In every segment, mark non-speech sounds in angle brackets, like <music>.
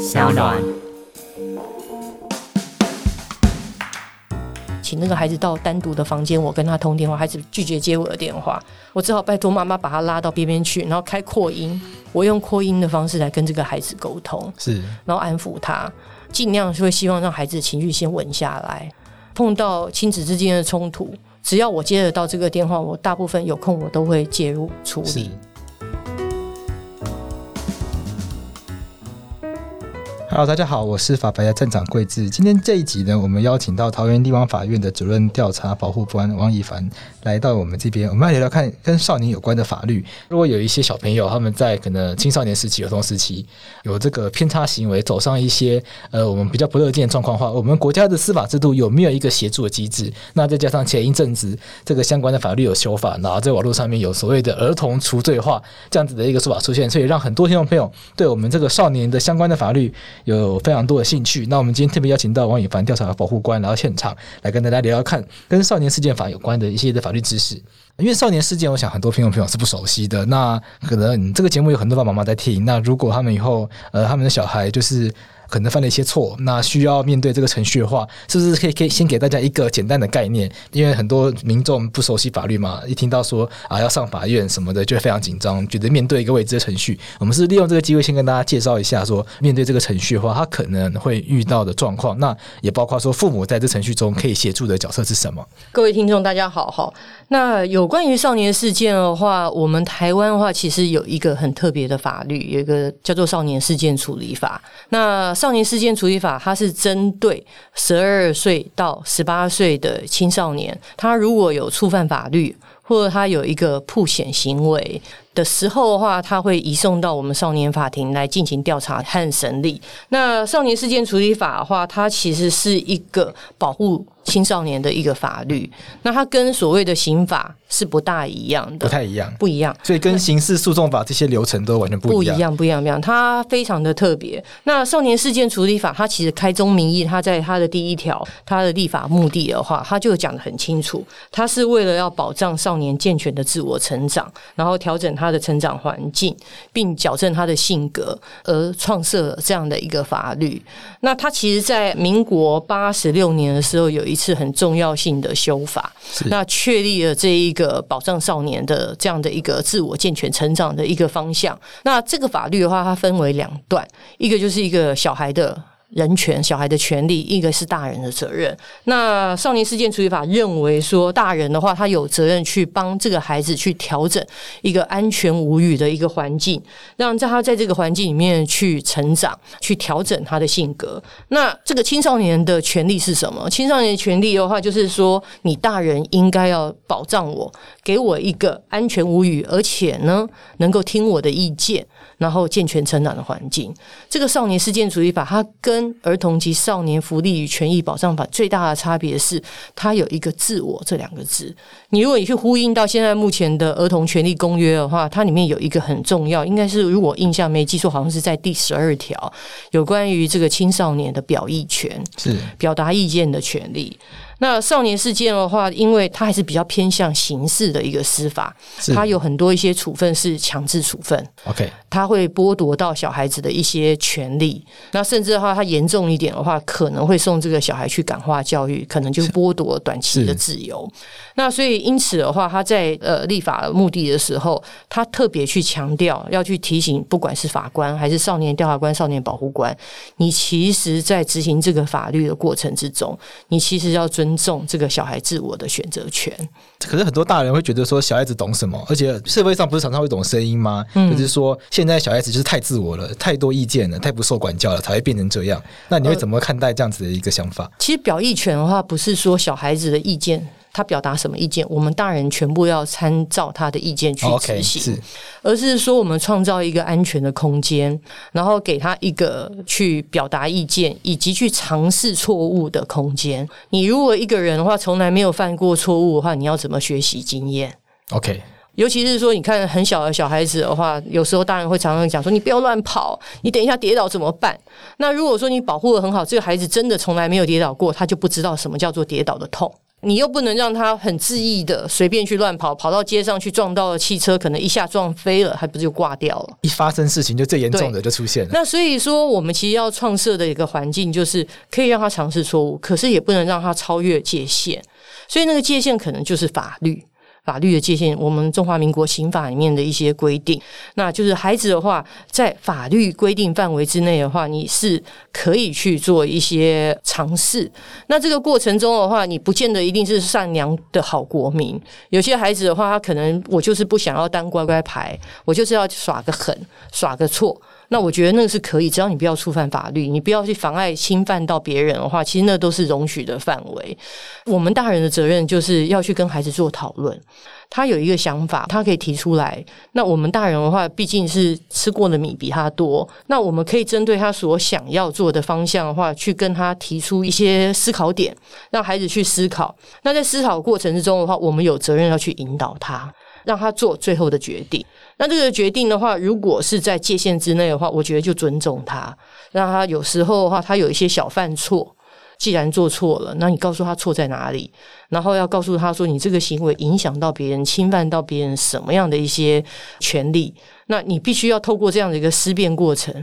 小暖，请那个孩子到单独的房间，我跟他通电话，孩子拒绝接我的电话，我只好拜托妈妈把他拉到边边去，然后开扩音，我用扩音的方式来跟这个孩子沟通，是，然后安抚他，尽量是会希望让孩子的情绪先稳下来。碰到亲子之间的冲突，只要我接得到这个电话，我大部分有空我都会介入处理。好大家好，我是法白的站长贵智。今天这一集呢，我们邀请到桃园地方法院的主任调查保护官王以凡来到我们这边，我们来聊聊看跟少年有关的法律。如果有一些小朋友他们在可能青少年时期、儿童时期有这个偏差行为，走上一些呃我们比较不乐见的状况的话，我们国家的司法制度有没有一个协助的机制？那再加上前一阵子这个相关的法律有修法，然后在网络上面有所谓的儿童除罪化这样子的一个说法出现，所以让很多听众朋友对我们这个少年的相关的法律。有非常多的兴趣，那我们今天特别邀请到王以凡调查保护官来到现场，来跟大家聊聊看跟少年事件法有关的一些的法律知识。因为少年事件，我想很多听众朋友是不熟悉的。那可能这个节目有很多爸爸妈妈在听，那如果他们以后呃他们的小孩就是。可能犯了一些错，那需要面对这个程序的话，是不是可以可以先给大家一个简单的概念？因为很多民众不熟悉法律嘛，一听到说啊要上法院什么的，就非常紧张，觉得面对一个未知的程序。我们是利用这个机会先跟大家介绍一下，说面对这个程序的话，他可能会遇到的状况。那也包括说父母在这程序中可以协助的角色是什么？各位听众，大家好，哈。那有关于少年事件的话，我们台湾的话其实有一个很特别的法律，有一个叫做《少年事件处理法》。那少年事件处理法，它是针对十二岁到十八岁的青少年，他如果有触犯法律，或者他有一个曝险行为的时候的话，他会移送到我们少年法庭来进行调查和审理。那少年事件处理法的话，它其实是一个保护青少年的一个法律，那它跟所谓的刑法是不大一样的，不太一样，不一样。所以跟刑事诉讼法这些流程都完全不一样，不一样，不一样，不一样。它非常的特别。那少年事件处理法，它其实开宗明义，它在它的第一条，它的立法目的的话，它就讲的很清楚，它是为了要保障少年健全的自我成长，然后调整他的成长环境，并矫正他的性格而创设了这样的一个法律。那他其实，在民国八十六年的时候有一次很重要性的修法，那确立了这一个保障少年的这样的一个自我健全成长的一个方向。那这个法律的话，它分为两段，一个就是一个小孩的。人权、小孩的权利，一个是大人的责任。那少年事件处理法认为说，大人的话，他有责任去帮这个孩子去调整一个安全无语的一个环境，让他在这个环境里面去成长，去调整他的性格。那这个青少年的权利是什么？青少年权利的话，就是说，你大人应该要保障我，给我一个安全无语，而且呢，能够听我的意见。然后健全成长的环境，这个少年事件处理法，它跟儿童及少年福利与权益保障法最大的差别是，它有一个“自我”这两个字。你如果你去呼应到现在目前的儿童权利公约的话，它里面有一个很重要，应该是如果印象没记错，好像是在第十二条，有关于这个青少年的表意权，是表达意见的权利。那少年事件的话，因为它还是比较偏向刑事的一个司法，它有很多一些处分是强制处分。OK，它会剥夺到小孩子的一些权利。那甚至的话，它严重一点的话，可能会送这个小孩去感化教育，可能就剥夺短期的自由。那所以因此的话，他在呃立法的目的的时候，他特别去强调，要去提醒，不管是法官还是少年调查官、少年保护官，你其实在执行这个法律的过程之中，你其实要。尊重这个小孩自我的选择权，可是很多大人会觉得说小孩子懂什么？而且社会上不是常常会懂声音吗？嗯，就是说现在小孩子就是太自我了，太多意见了，太不受管教了，才会变成这样。那你会怎么看待这样子的一个想法？呃，其实表意权的话，不是说小孩子的意见。他表达什么意见，我们大人全部要参照他的意见去执行，是，而是说我们创造一个安全的空间，然后给他一个去表达意见以及去尝试错误的空间。你如果一个人的话从来没有犯过错误的话，你要怎么学习经验？OK，尤其是说你看很小的小孩子的话，有时候大人会常常讲说：“你不要乱跑，你等一下跌倒怎么办？”那如果说你保护的很好，这个孩子真的从来没有跌倒过，他就不知道什么叫做跌倒的痛。你又不能让他很恣意的随便去乱跑，跑到街上去撞到了汽车，可能一下撞飞了，还不就挂掉了？一发生事情就最严重的就出现了。那所以说，我们其实要创设的一个环境，就是可以让他尝试错误，可是也不能让他超越界限。所以那个界限可能就是法律。法律的界限，我们中华民国刑法里面的一些规定，那就是孩子的话，在法律规定范围之内的话，你是可以去做一些尝试。那这个过程中的话，你不见得一定是善良的好国民。有些孩子的话，他可能我就是不想要当乖乖牌，我就是要耍个狠，耍个错。那我觉得那个是可以，只要你不要触犯法律，你不要去妨碍侵犯到别人的话，其实那都是容许的范围。我们大人的责任就是要去跟孩子做讨论，他有一个想法，他可以提出来。那我们大人的话，毕竟是吃过的米比他多，那我们可以针对他所想要做的方向的话，去跟他提出一些思考点，让孩子去思考。那在思考过程之中的话，我们有责任要去引导他。让他做最后的决定。那这个决定的话，如果是在界限之内的话，我觉得就尊重他。让他有时候的话，他有一些小犯错，既然做错了，那你告诉他错在哪里，然后要告诉他说，你这个行为影响到别人，侵犯到别人什么样的一些权利，那你必须要透过这样的一个思辨过程，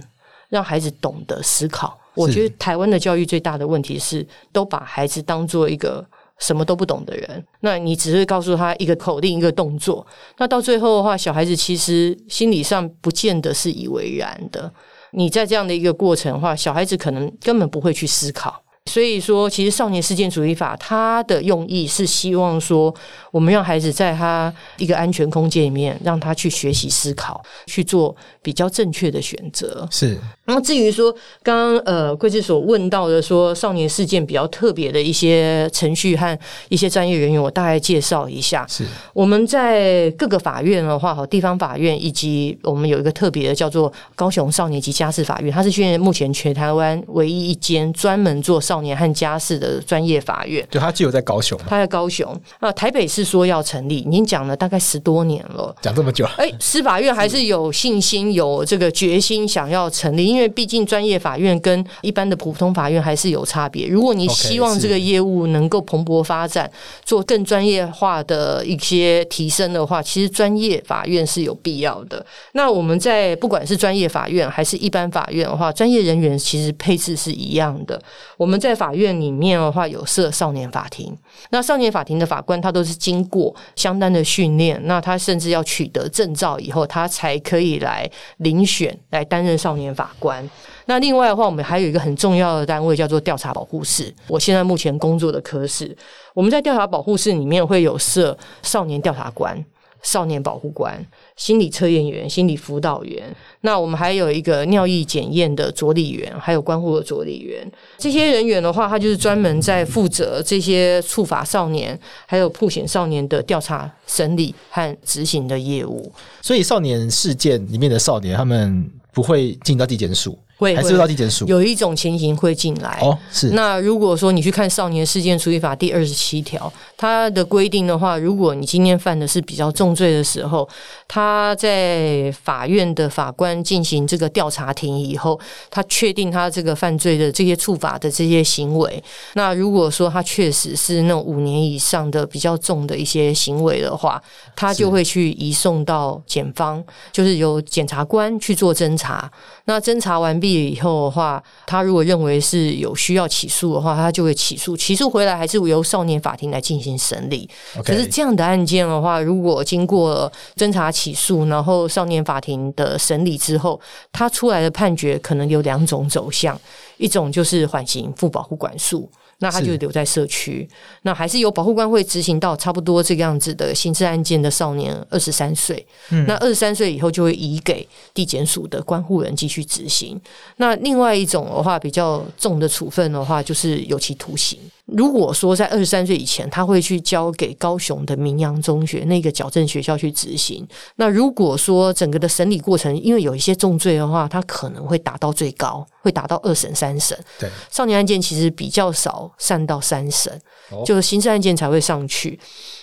让孩子懂得思考。我觉得台湾的教育最大的问题是，都把孩子当做一个。什么都不懂的人，那你只是告诉他一个口令、一个动作，那到最后的话，小孩子其实心理上不见得是以为然的。你在这样的一个过程的话，小孩子可能根本不会去思考。所以说，其实少年事件主义法它的用意是希望说，我们让孩子在他一个安全空间里面，让他去学习思考，去做比较正确的选择。是。那至于说，刚刚呃贵志所问到的说少年事件比较特别的一些程序和一些专业人员，我大概介绍一下。是我们在各个法院的话，哈，地方法院以及我们有一个特别的叫做高雄少年及家事法院，它是现在目前全台湾唯一一间专门做少年和家事的专业法院。对，它就有在高雄。他在高雄啊，台北是说要成立，已经讲了大概十多年了，讲这么久。哎，司法院还是有信心、有这个决心想要成立。因为毕竟专业法院跟一般的普通法院还是有差别。如果你希望这个业务能够蓬勃发展，做更专业化的一些提升的话，其实专业法院是有必要的。那我们在不管是专业法院还是一般法院的话，专业人员其实配置是一样的。我们在在法院里面的话，有设少年法庭。那少年法庭的法官他都是经过相当的训练，那他甚至要取得证照以后，他才可以来遴选来担任少年法官。那另外的话，我们还有一个很重要的单位叫做调查保护室。我现在目前工作的科室，我们在调查保护室里面会有设少年调查官、少年保护官、心理测验员、心理辅导员。那我们还有一个尿液检验的佐理员，还有观护的佐理员。这些人员的话，他就是专门在负责这些触法少年还有破险少年的调查、审理和执行的业务。所以，少年事件里面的少年，他们不会进到地检署。会还是到地检署？有一种情形会进来哦，是。那如果说你去看《少年事件处理法》第二十七条，它的规定的话，如果你今天犯的是比较重罪的时候，他在法院的法官进行这个调查庭以后，他确定他这个犯罪的这些处罚的这些行为，那如果说他确实是那种五年以上的比较重的一些行为的话，他就会去移送到检方，就是由检察官去做侦查。那侦查完毕。以后的话，他如果认为是有需要起诉的话，他就会起诉。起诉回来还是由少年法庭来进行审理。可是这样的案件的话，如果经过侦查起诉，然后少年法庭的审理之后，他出来的判决可能有两种走向：一种就是缓刑负保护管束。那他就留在社区，那还是由保护官会执行到差不多这个样子的刑事案件的少年二十三岁，嗯，那二十三岁以后就会移给地检署的关护人继续执行。那另外一种的话，比较重的处分的话，就是有期徒刑。如果说在二十三岁以前，他会去交给高雄的明阳中学那个矫正学校去执行。那如果说整个的审理过程，因为有一些重罪的话，他可能会达到最高，会达到二审、三审。对，少年案件其实比较少上到三审，就是刑事案件才会上去。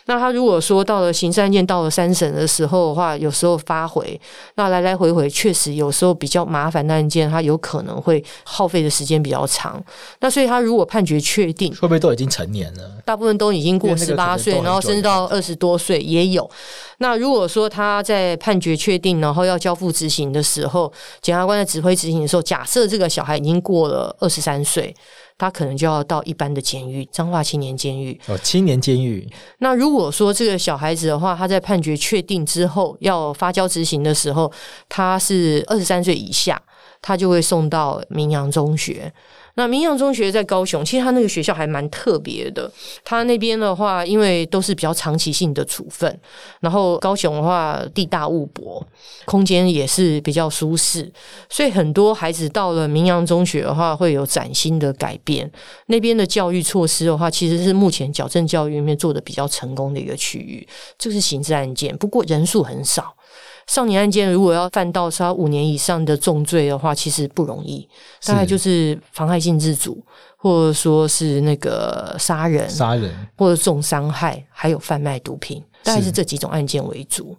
那他如果说到了刑事案件到了三审的时候的话，有时候发回，那来来回回确实有时候比较麻烦的案件，他有可能会耗费的时间比较长。那所以他如果判决确定，会不会都已经成年了？大部分都已经过十八岁，然后甚至到二十多岁也有。那如果说他在判决确定，然后要交付执行的时候，检察官在指挥执行的时候，假设这个小孩已经过了二十三岁，他可能就要到一般的监狱，彰化青年监狱。哦，青年监狱。那如果说这个小孩子的话，他在判决确定之后要发交执行的时候，他是二十三岁以下，他就会送到明阳中学。那明阳中学在高雄，其实他那个学校还蛮特别的。他那边的话，因为都是比较长期性的处分，然后高雄的话地大物博，空间也是比较舒适，所以很多孩子到了明阳中学的话，会有崭新的改变。那边的教育措施的话，其实是目前矫正教育里面做的比较成功的一个区域。这是刑事案件，不过人数很少。少年案件如果要犯到杀五年以上的重罪的话，其实不容易，大概就是妨害性自主，或者说是那个杀人、杀人或者重伤害，还有贩卖毒品，大概是这几种案件为主。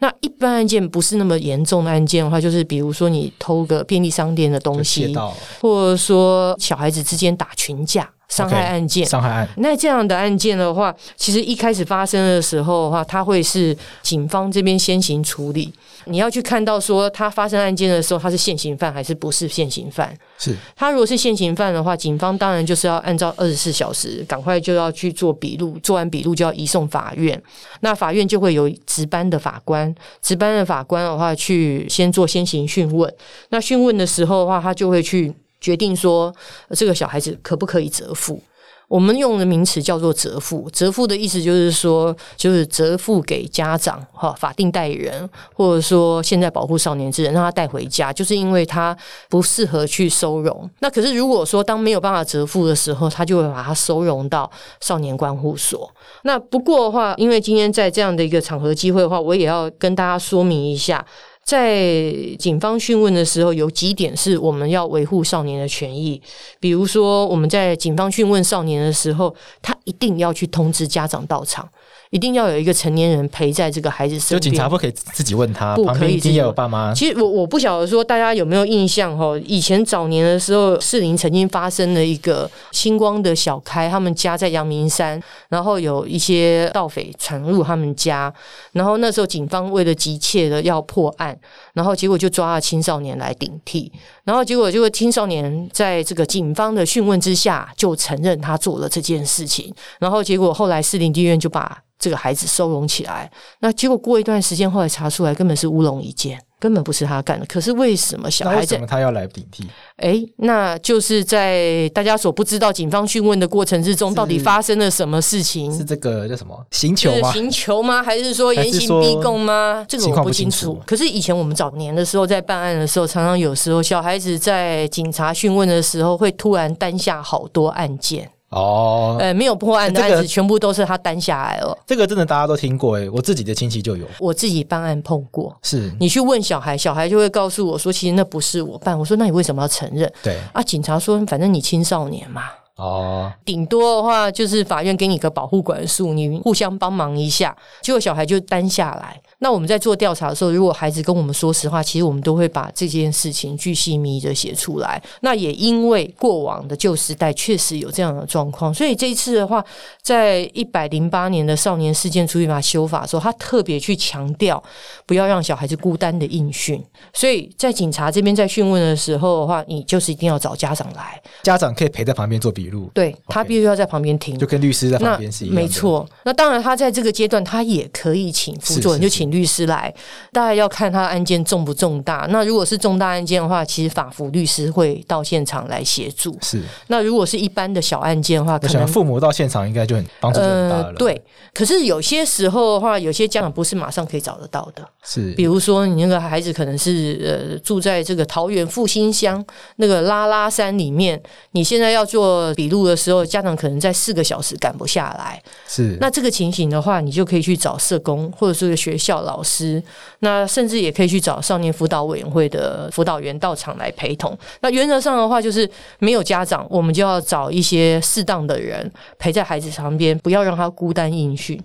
那一般案件不是那么严重的案件的话，就是比如说你偷个便利商店的东西，或者说小孩子之间打群架。伤害案件，伤害案。那这样的案件的话，其实一开始发生的时候的话，他会是警方这边先行处理。你要去看到说，他发生案件的时候，他是现行犯还是不是现行犯？是他如果是现行犯的话，警方当然就是要按照二十四小时，赶快就要去做笔录，做完笔录就要移送法院。那法院就会有值班的法官，值班的法官的话去先做先行讯问。那讯问的时候的话，他就会去。决定说这个小孩子可不可以折付？我们用的名词叫做折付。折付的意思就是说，就是折付给家长哈，法定代理人，或者说现在保护少年之人，让他带回家，就是因为他不适合去收容。那可是如果说当没有办法折付的时候，他就会把他收容到少年观护所。那不过的话，因为今天在这样的一个场合机会的话，我也要跟大家说明一下。在警方讯问的时候，有几点是我们要维护少年的权益。比如说，我们在警方讯问少年的时候，他一定要去通知家长到场。一定要有一个成年人陪在这个孩子身边。就警察不可以自己问他，不可以自己有爸妈。其实我我不晓得说大家有没有印象哈？以前早年的时候，士林曾经发生了一个星光的小开，他们家在阳明山，然后有一些盗匪闯入他们家，然后那时候警方为了急切的要破案，然后结果就抓了青少年来顶替，然后结果结果青少年在这个警方的讯问之下就承认他做了这件事情，然后结果后来士林地院就把。这个孩子收容起来，那结果过一段时间，后来查出来根本是乌龙一件，根本不是他干的。可是为什么小孩子？为什么他要来顶替？哎，那就是在大家所不知道警方讯问的过程之中，到底发生了什么事情？是这个叫什么刑求吗？刑求吗？还是说严刑逼供吗？这个我不。清楚。可是以前我们早年的时候在办案的时候，常常有时候小孩子在警察讯问的时候，会突然担下好多案件。哦，呃，没有破案的案子，全部都是他担下来了。这个真的大家都听过诶，我自己的亲戚就有，我自己办案碰过。是你去问小孩，小孩就会告诉我说，其实那不是我办。我说，那你为什么要承认？对啊，警察说，反正你青少年嘛。哦，顶多的话就是法院给你个保护管束，你互相帮忙一下，结果小孩就担下来。那我们在做调查的时候，如果孩子跟我们说实话，其实我们都会把这件事情巨细靡遗的写出来。那也因为过往的旧时代确实有这样的状况，所以这一次的话，在一百零八年的少年事件处理法修法的时候，他特别去强调不要让小孩子孤单的应讯。所以在警察这边在讯问的时候的话，你就是一定要找家长来，家长可以陪在旁边做笔录，对他必须要在旁边听，就跟律师在旁边是一样的。没错，那当然他在这个阶段他也可以请辅助人，就请。律师来，大概要看他案件重不重大。那如果是重大案件的话，其实法服律师会到现场来协助。是。那如果是一般的小案件的话，可能父母到现场应该就很帮助很大了。呃，对。可是有些时候的话，有些家长不是马上可以找得到的。是。比如说，你那个孩子可能是呃住在这个桃园复兴乡那个拉拉山里面，你现在要做笔录的时候，家长可能在四个小时赶不下来。是。那这个情形的话，你就可以去找社工或者是个学校。老师，那甚至也可以去找少年辅导委员会的辅导员到场来陪同。那原则上的话，就是没有家长，我们就要找一些适当的人陪在孩子旁边，不要让他孤单应讯。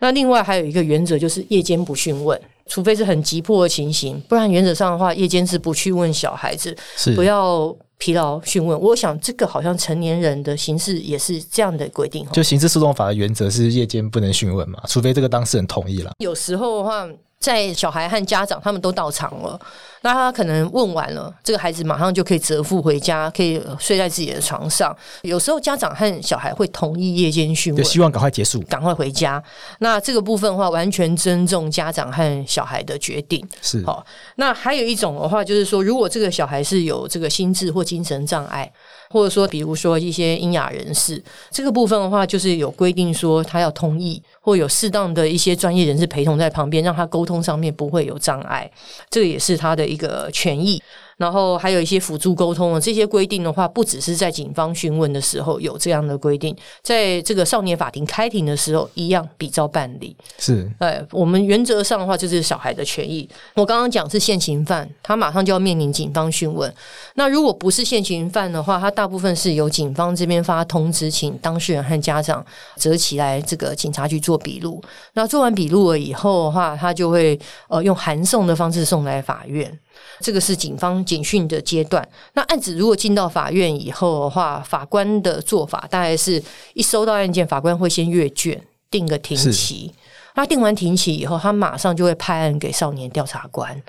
那另外还有一个原则就是夜间不讯问，除非是很急迫的情形，不然原则上的话，夜间是不去问小孩子，是不要疲劳讯问。我想这个好像成年人的刑事也是这样的规定，就刑事诉讼法的原则是夜间不能讯问嘛，除非这个当事人同意了。有时候的话。在小孩和家长他们都到场了，那他可能问完了，这个孩子马上就可以责付回家，可以睡在自己的床上。有时候家长和小孩会同意夜间训问，就希望赶快结束，赶快回家。那这个部分的话，完全尊重家长和小孩的决定。是好，那还有一种的话，就是说，如果这个小孩是有这个心智或精神障碍。或者说，比如说一些瘖哑人士，这个部分的话，就是有规定说他要同意，或有适当的一些专业人士陪同在旁边，让他沟通上面不会有障碍，这个也是他的一一个权益。然后还有一些辅助沟通的这些规定的话，不只是在警方询问的时候有这样的规定，在这个少年法庭开庭的时候一样比照办理。是，哎，我们原则上的话就是小孩的权益。我刚刚讲是现行犯，他马上就要面临警方讯问。那如果不是现行犯的话，他大部分是由警方这边发通知，请当事人和家长折起来这个警察局做笔录。那做完笔录了以后的话，他就会呃用函送的方式送来法院。这个是警方警讯的阶段。那案子如果进到法院以后的话，法官的做法大概是一收到案件，法官会先阅卷，定个庭期。那定完庭期以后，他马上就会派案给少年调查官。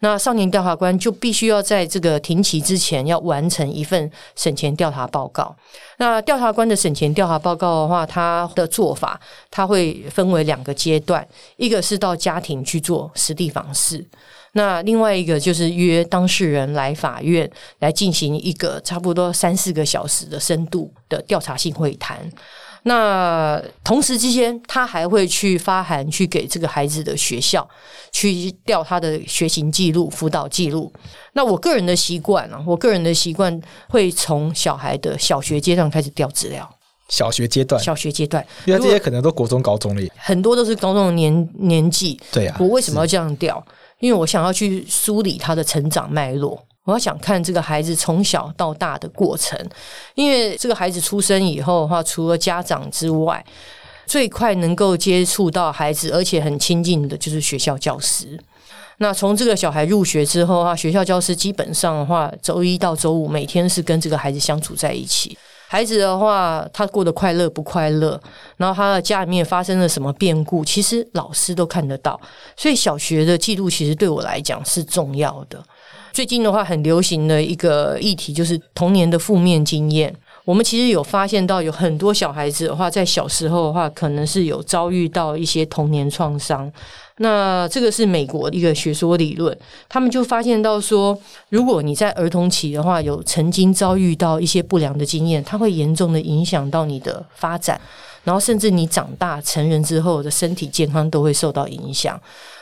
那少年调查官就必须要在这个庭期之前要完成一份审前调查报告。那调查官的审前调查报告的话，他的做法他会分为两个阶段，一个是到家庭去做实地访视。那另外一个就是约当事人来法院来进行一个差不多三四个小时的深度的调查性会谈。那同时之间，他还会去发函去给这个孩子的学校去调他的学习记录、辅导记录。那我个人的习惯啊，我个人的习惯会从小孩的小学阶段开始调资料。小学阶段，小学阶段，因为这些可能都国中、高中了，很多都是高中的年年纪。对啊，我为什么要这样调？因为我想要去梳理他的成长脉络，我要想看这个孩子从小到大的过程。因为这个孩子出生以后的话，除了家长之外，最快能够接触到孩子，而且很亲近的，就是学校教师。那从这个小孩入学之后的话，学校教师基本上的话，周一到周五每天是跟这个孩子相处在一起。孩子的话，他过得快乐不快乐，然后他的家里面发生了什么变故，其实老师都看得到。所以小学的记录其实对我来讲是重要的。最近的话，很流行的一个议题就是童年的负面经验。我们其实有发现到，有很多小孩子的话，在小时候的话，可能是有遭遇到一些童年创伤。那这个是美国的一个学说理论，他们就发现到说，如果你在儿童期的话，有曾经遭遇到一些不良的经验，它会严重的影响到你的发展，然后甚至你长大成人之后的身体健康都会受到影响。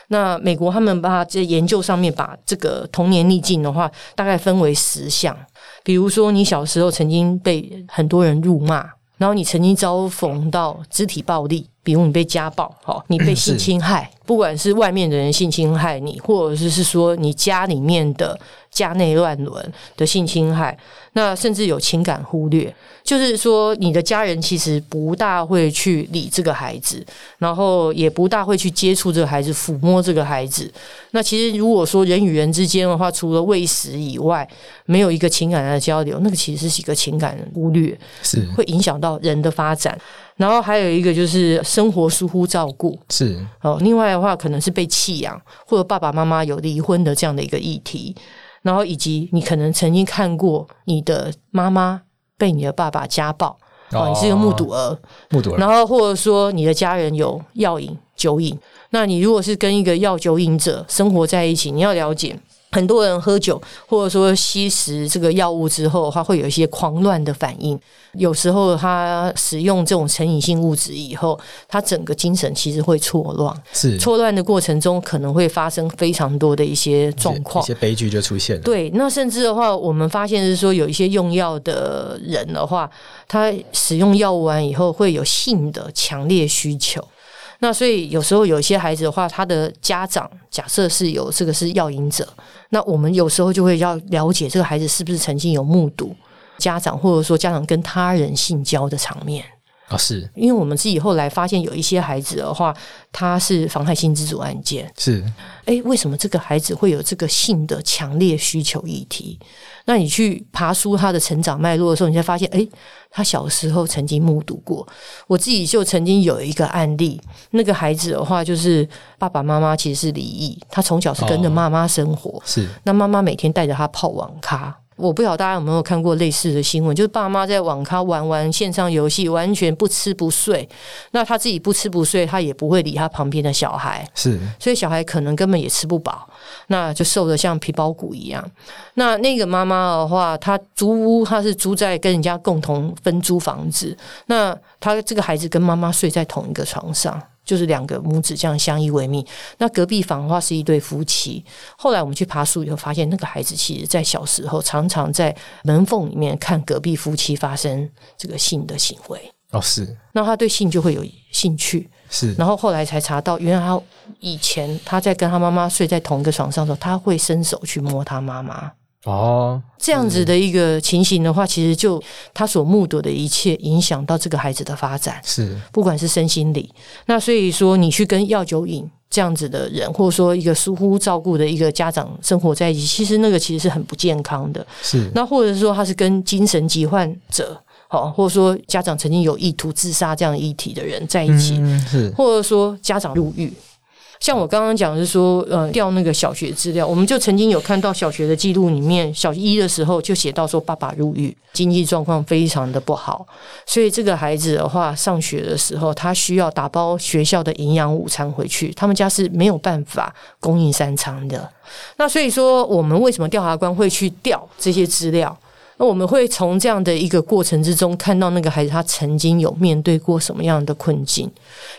那美国他们把这研究上面把这个童年逆境的话，大概分为十项，比如说你小时候曾经被很多人辱骂，然后你曾经遭逢到肢体暴力。比如你被家暴，好，你被性侵害，不管是外面的人性侵害你，或者是是说你家里面的家内乱伦的性侵害，那甚至有情感忽略，就是说你的家人其实不大会去理这个孩子，然后也不大会去接触这个孩子，抚摸这个孩子。那其实如果说人与人之间的话，除了喂食以外，没有一个情感的交流，那个其实是一个情感忽略，是会影响到人的发展。然后还有一个就是生活疏忽照顾，是哦。另外的话，可能是被弃养，或者爸爸妈妈有离婚的这样的一个议题。然后以及你可能曾经看过你的妈妈被你的爸爸家暴，哦，你是一个目睹儿，目睹儿。然后或者说你的家人有药瘾、酒瘾，那你如果是跟一个药酒瘾者生活在一起，你要了解。很多人喝酒或者说吸食这个药物之后，他会有一些狂乱的反应。有时候他使用这种成瘾性物质以后，他整个精神其实会错乱。是错乱的过程中，可能会发生非常多的一些状况，一些悲剧就出现了。对，那甚至的话，我们发现是说，有一些用药的人的话，他使用药物完以后，会有性的强烈需求。那所以有时候有一些孩子的话，他的家长假设是有这个是药瘾者，那我们有时候就会要了解这个孩子是不是曾经有目睹家长或者说家长跟他人性交的场面。啊、哦，是因为我们自己后来发现有一些孩子的话，他是妨害性自主案件，是，哎，为什么这个孩子会有这个性的强烈需求议题？那你去爬梳他的成长脉络的时候，你才发现，哎，他小时候曾经目睹过。我自己就曾经有一个案例，那个孩子的话，就是爸爸妈妈其实是离异，他从小是跟着妈妈生活，哦、是，那妈妈每天带着他泡网咖。我不晓得大家有没有看过类似的新闻，就是爸妈在网咖玩玩线上游戏，完全不吃不睡。那他自己不吃不睡，他也不会理他旁边的小孩，是，所以小孩可能根本也吃不饱，那就瘦得像皮包骨一样。那那个妈妈的话，她租屋，她是租在跟人家共同分租房子，那她这个孩子跟妈妈睡在同一个床上。就是两个母子这样相依为命。那隔壁房的话是一对夫妻。后来我们去爬树以后，发现那个孩子其实在小时候常常在门缝里面看隔壁夫妻发生这个性的行为。哦，是。那他对性就会有兴趣。是。然后后来才查到，原来他以前他在跟他妈妈睡在同一个床上的时候，他会伸手去摸他妈妈。哦，这样子的一个情形的话，其实就他所目睹的一切，影响到这个孩子的发展，是不管是身心理。那所以说，你去跟药酒瘾这样子的人，或者说一个疏忽照顾的一个家长生活在一起，其实那个其实是很不健康的。是那或者是说他是跟精神疾患者，好，或者说家长曾经有意图自杀这样议题的人在一起，嗯、是或者说家长入狱。像我刚刚讲是说，呃，调那个小学资料，我们就曾经有看到小学的记录里面，小一的时候就写到说，爸爸入狱，经济状况非常的不好，所以这个孩子的话，上学的时候他需要打包学校的营养午餐回去，他们家是没有办法供应三餐的。那所以说，我们为什么调查官会去调这些资料？那我们会从这样的一个过程之中，看到那个孩子他曾经有面对过什么样的困境，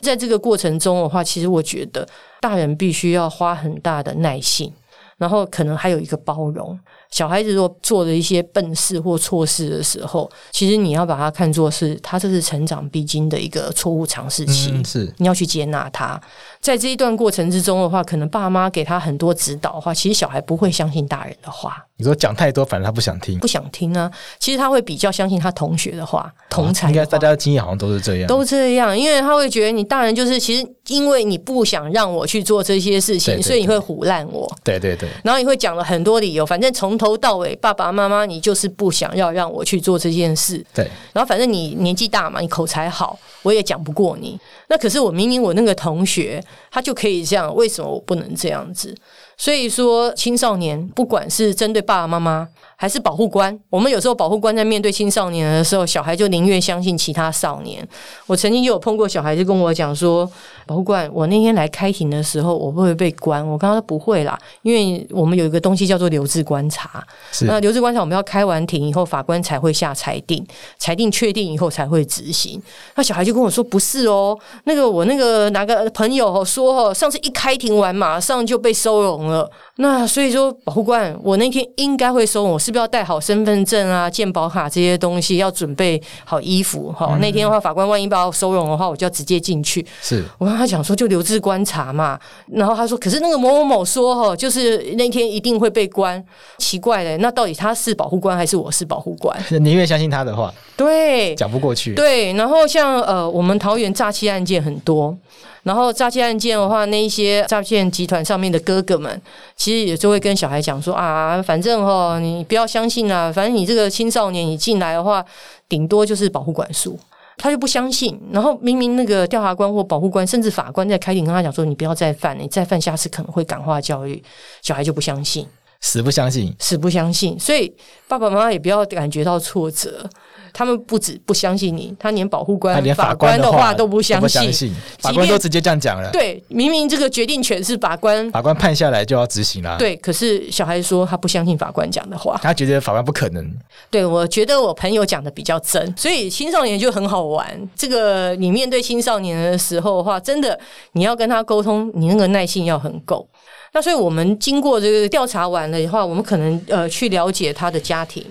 在这个过程中的话，其实我觉得。大人必须要花很大的耐性，然后可能还有一个包容。小孩子如果做了一些笨事或错事的时候，其实你要把它看作是他这是成长必经的一个错误尝试期，嗯，是你要去接纳他。在这一段过程之中的话，可能爸妈给他很多指导的话，其实小孩不会相信大人的话。你说讲太多，反正他不想听，不想听啊。其实他会比较相信他同学的话，同侪。应该大家的经验好像都是这样，都这样，因为他会觉得你大人就是其实因为你不想让我去做这些事情，所以你会唬烂我。对对对，然后你会讲了很多理由，反正从头到尾，爸爸妈妈你就是不想要让我去做这件事。对，然后反正你年纪大嘛，你口才好，我也讲不过你。那可是我明明我那个同学他就可以这样，为什么我不能这样子？所以说，青少年不管是针对爸爸妈妈，还是保护官，我们有时候保护官在面对青少年的时候，小孩就宁愿相信其他少年。我曾经就有碰过小孩就跟我讲说：“保护官，我那天来开庭的时候，我会不会被关？”我刚刚说不会啦，因为我们有一个东西叫做留置观察。是那留置观察，我们要开完庭以后，法官才会下裁定，裁定确定以后才会执行。那小孩就跟我说：“不是哦，那个我那个哪个朋友说哦，上次一开庭完，马上就被收容了。那所以说，保护官，我那天应该会收容。我是不是要带好身份证啊、健保卡这些东西？要准备好衣服哈。嗯、那天的话，法官万一把我收容的话，我就要直接进去。是我跟他讲说，就留置观察嘛。然后他说，可是那个某某某说哈，就是那天一定会被关。奇怪嘞，那到底他是保护官还是我是保护官？<laughs> 你愿相信他的话，对，讲不过去。对，然后像呃，我们桃园诈欺案件很多。然后诈欺案件的话，那一些诈骗集团上面的哥哥们，其实也就会跟小孩讲说啊，反正哈，你不要相信啦，反正你这个青少年你进来的话，顶多就是保护管束，他就不相信。然后明明那个调查官或保护官，甚至法官在开庭跟他讲说，你不要再犯，你再犯下次可能会感化教育，小孩就不相信，死不相信，死不相信。所以爸爸妈妈也不要感觉到挫折。他们不止不相信你，他连保护官、连法官的话都不相信，相信法官都直接这样讲了。对，明明这个决定权是法官，法官判下来就要执行了。对，可是小孩说他不相信法官讲的话，他觉得法官不可能。对，我觉得我朋友讲的比较真，所以青少年就很好玩。这个你面对青少年的时候的话，真的你要跟他沟通，你那个耐性要很够。那所以我们经过这个调查完了的话，我们可能呃去了解他的家庭、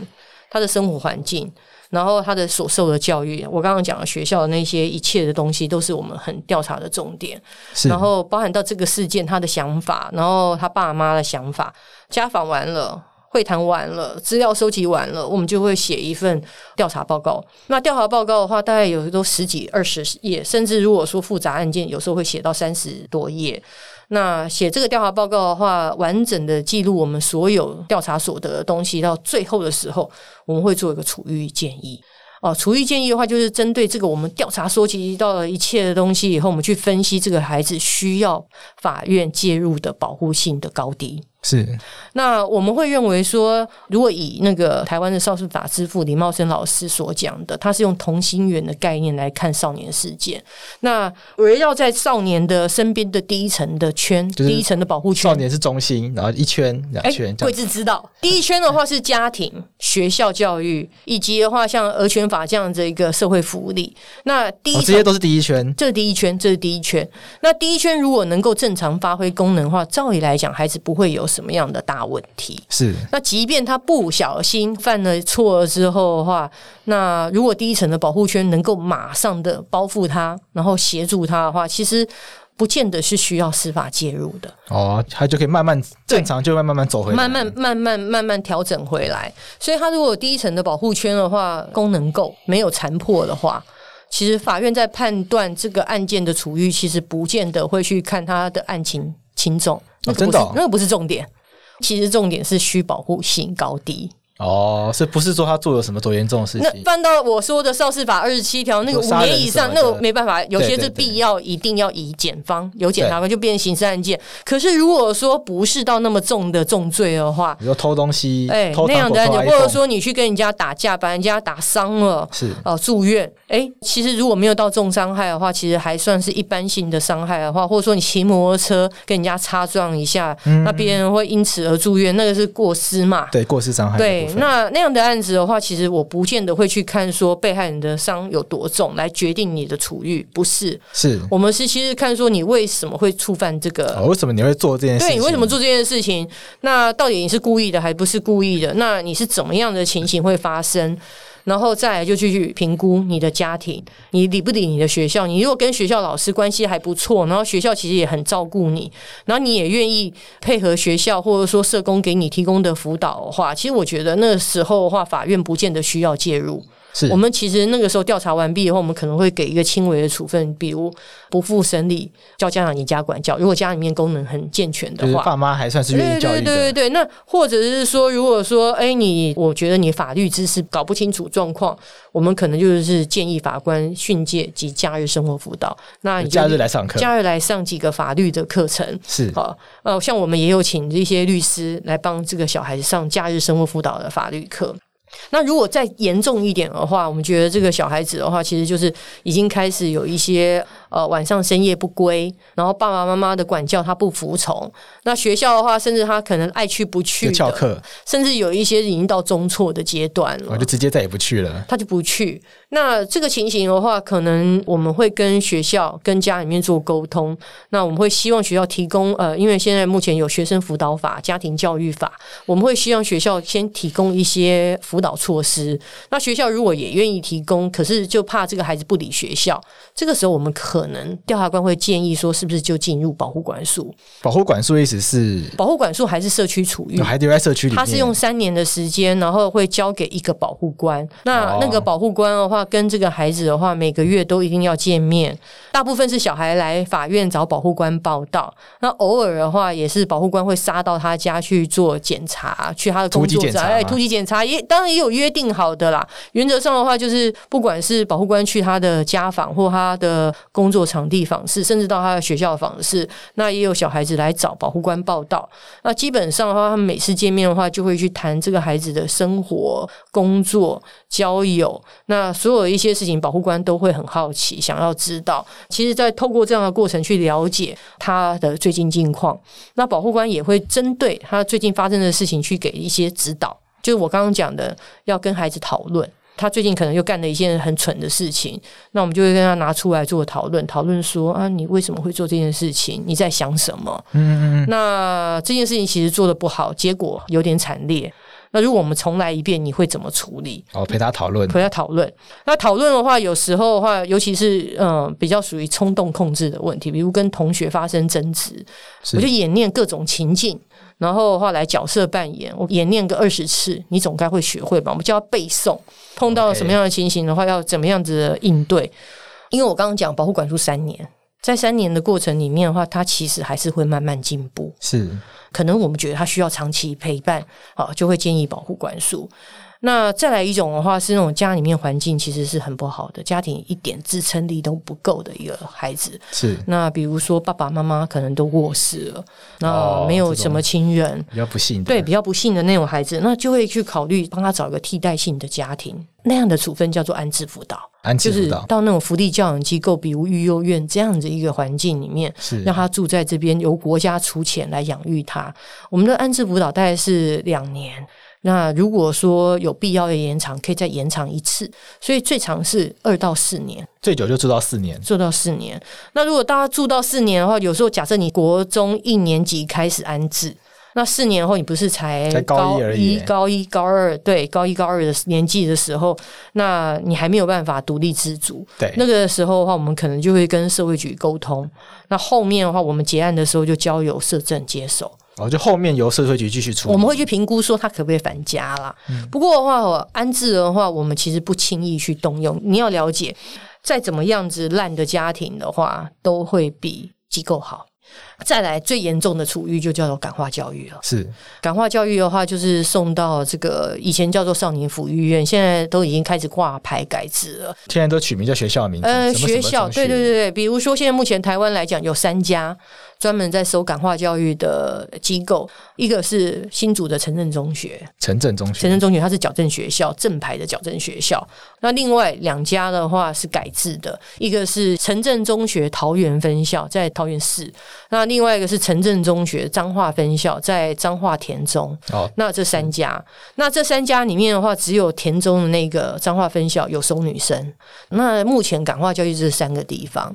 他的生活环境。然后他的所受的教育，我刚刚讲的学校的那些一切的东西，都是我们很调查的重点。然后包含到这个事件他的想法，然后他爸妈的想法，家访完了，会谈完了，资料收集完了，我们就会写一份调查报告。那调查报告的话，大概有都十几、二十页，甚至如果说复杂案件，有时候会写到三十多页。那写这个调查报告的话，完整的记录我们所有调查所得的东西，到最后的时候，我们会做一个处遇建议。哦，处遇建议的话，就是针对这个我们调查收集到了一切的东西以后，我们去分析这个孩子需要法院介入的保护性的高低。是，那我们会认为说，如果以那个台湾的少数法之父李茂生老师所讲的，他是用同心圆的概念来看少年事件。那围绕在少年的身边的第一层的圈，第一层的保护圈，少年是中心，然后一圈两圈。贵智知道，第一圈的话是家庭、学校教育，以及的话像儿权法这样的一个社会福利。那第一、哦、这些都是第一圈，这是第一圈，这是第一圈。那第一圈如果能够正常发挥功能的话，照理来讲，孩子不会有。什么样的大问题？是那，即便他不小心犯了错之后的话，那如果第一层的保护圈能够马上的包覆他，然后协助他的话，其实不见得是需要司法介入的。哦，他就可以慢慢正常，就会慢慢走回来，慢慢慢慢慢慢调整回来。所以，他如果第一层的保护圈的话，功能够没有残破的话，其实法院在判断这个案件的处遇，其实不见得会去看他的案情轻重。那不是，那个不是重点，其实重点是需保护性高低。哦，是不是说他做了什么多严重的事情？那翻到我说的《少事法》二十七条，那个五年以上，那个没办法，有些是必要，一定要以检方有检察官就变刑事案件。可是如果说不是到那么重的重罪的话，比如说偷东西，哎，那样的案件，或者说你去跟人家打架，把人家打伤了，是哦，住院，哎，其实如果没有到重伤害的话，其实还算是一般性的伤害的话，或者说你骑摩托车跟人家擦撞一下，那别人会因此而住院，那个是过失嘛？对，过失伤害。对，那那样的案。案子的话，其实我不见得会去看说被害人的伤有多重来决定你的处遇，不是？是我们是其实看说你为什么会触犯这个？哦，为什么你会做这件事情？对，你为什么做这件事情？那到底你是故意的还不是故意的？那你是怎么样的情形会发生？然后再来就去评估你的家庭，你理不理你的学校？你如果跟学校老师关系还不错，然后学校其实也很照顾你，然后你也愿意配合学校或者说社工给你提供的辅导的话，其实我觉得那时候的话，法院不见得需要介入。是我们其实那个时候调查完毕以后，我们可能会给一个轻微的处分，比如不付审理，叫家长你家管教。如果家里面功能很健全的话，爸妈还算是愿意教育的。对对对对对，那或者是说，如果说，哎，你我觉得你法律知识搞不清楚状况，我们可能就是建议法官训诫及假日生活辅导。那你假日来上课，假日来上几个法律的课程是好。呃，像我们也有请一些律师来帮这个小孩子上假日生活辅导的法律课。那如果再严重一点的话，我们觉得这个小孩子的话，其实就是已经开始有一些。呃，晚上深夜不归，然后爸爸妈妈的管教他不服从。那学校的话，甚至他可能爱去不去，翘课，甚至有一些已经到中辍的阶段了，我就直接再也不去了。他就不去。那这个情形的话，可能我们会跟学校、跟家里面做沟通。那我们会希望学校提供呃，因为现在目前有学生辅导法、家庭教育法，我们会希望学校先提供一些辅导措施。那学校如果也愿意提供，可是就怕这个孩子不理学校，这个时候我们可。能调查官会建议说，是不是就进入保护管束？保护管束意思是保护管束还是社区处遇？还留在社区里面？他是用三年的时间，然后会交给一个保护官。那那个保护官的话，跟这个孩子的话，每个月都一定要见面。大部分是小孩来法院找保护官报道，那偶尔的话，也是保护官会杀到他家去做检查，去他的工作站，哎，突击检查也当然也有约定好的啦。原则上的话，就是不管是保护官去他的家访或他的工作场地访视，甚至到他的学校访视，那也有小孩子来找保护官报道。那基本上的话，他们每次见面的话，就会去谈这个孩子的生活、工作、交友。那所有一些事情，保护官都会很好奇，想要知道。其实，在透过这样的过程去了解他的最近近况，那保护官也会针对他最近发生的事情去给一些指导。就是我刚刚讲的，要跟孩子讨论。他最近可能又干了一件很蠢的事情，那我们就会跟他拿出来做讨论，讨论说啊，你为什么会做这件事情？你在想什么？嗯嗯嗯。那这件事情其实做的不好，结果有点惨烈。那如果我们重来一遍，你会怎么处理？哦，陪他讨论，陪他讨论。那讨论的话，有时候的话，尤其是嗯、呃，比较属于冲动控制的问题，比如跟同学发生争执，我就演练各种情境。然后后来角色扮演，我演练个二十次，你总该会学会吧？我们就要背诵，碰到什么样的情形的话，要怎么样子的应对？因为我刚刚讲保护管束三年，在三年的过程里面的话，他其实还是会慢慢进步。是，可能我们觉得他需要长期陪伴，好，就会建议保护管束。那再来一种的话，是那种家里面环境其实是很不好的，家庭一点支撑力都不够的一个孩子。是。那比如说爸爸妈妈可能都过世了，那没有什么亲人，哦、比较不幸。对，比较不幸的那种孩子，那就会去考虑帮他找一个替代性的家庭。那样的处分叫做安置辅导，安置辅导就是到那种福利教养机构，比如育幼院这样子一个环境里面，是让他住在这边，由国家出钱来养育他。我们的安置辅导大概是两年。那如果说有必要的延长，可以再延长一次，所以最长是二到四年，最久就住到四年，住到四年。那如果大家住到四年的话，有时候假设你国中一年级开始安置，那四年后你不是才高一、高一、高二，对，高一、高二的年纪的时候，那你还没有办法独立自主。对，那个时候的话，我们可能就会跟社会局沟通。那后面的话，我们结案的时候就交由社政接手。哦，就后面由社会局继续处理。我们会去评估说他可不可以返家啦。嗯、不过的话，安置的话，我们其实不轻易去动用。你要了解，再怎么样子烂的家庭的话，都会比机构好。再来最严重的处遇就叫做感化教育了。是感化教育的话，就是送到这个以前叫做少年抚育院，现在都已经开始挂牌改制了。现在都取名叫学校名字。呃，学校，对对对对，比如说现在目前台湾来讲有三家。专门在收感化教育的机构，一个是新竹的城镇中学，城镇中学，城镇中学它是矫正学校，正牌的矫正学校。那另外两家的话是改制的，一个是城镇中学桃园分校，在桃园市；那另外一个是城镇中学彰化分校，在彰化田中。哦，那这三家，那这三家里面的话，只有田中的那个彰化分校有收女生。那目前感化教育这三个地方。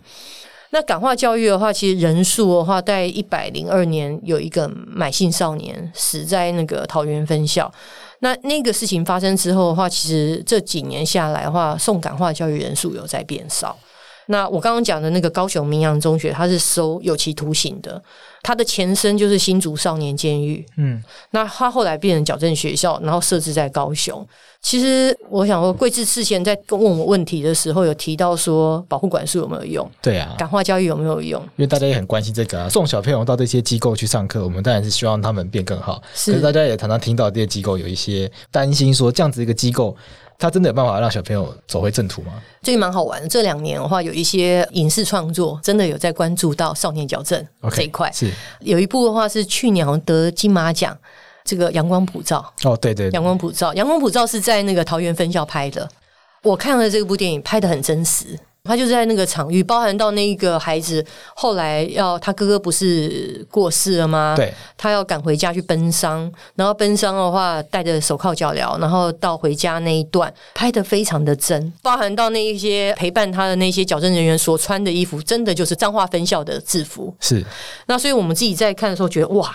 那感化教育的话，其实人数的话，在一百零二年有一个买姓少年死在那个桃园分校。那那个事情发生之后的话，其实这几年下来的话，送感化教育人数有在变少。那我刚刚讲的那个高雄明阳中学，它是收有期徒刑的，它的前身就是新竹少年监狱。嗯，那它后来变成矫正学校，然后设置在高雄。其实我想说，贵志事先在问我问题的时候，有提到说保护管束有没有用？对啊，感化教育有没有用？因为大家也很关心这个啊，送小朋友到这些机构去上课，我们当然是希望他们变更好。是，可是大家也常常听到这些机构有一些担心，说这样子一个机构。他真的有办法让小朋友走回正途吗？最近蛮好玩的，这两年的话，有一些影视创作真的有在关注到少年矫正这一块。Okay, 是有一部的话是去年得金马奖，这个《阳光普照》。哦，对对，对，《阳光普照》，《阳光普照》是在那个桃园分校拍的。我看了这部电影，拍的很真实。他就是在那个场域，包含到那一个孩子后来要他哥哥不是过世了吗？对，他要赶回家去奔丧，然后奔丧的话戴着手铐脚镣，然后到回家那一段拍的非常的真，包含到那一些陪伴他的那些矫正人员所穿的衣服，真的就是彰化分校的制服。是，那所以我们自己在看的时候觉得哇，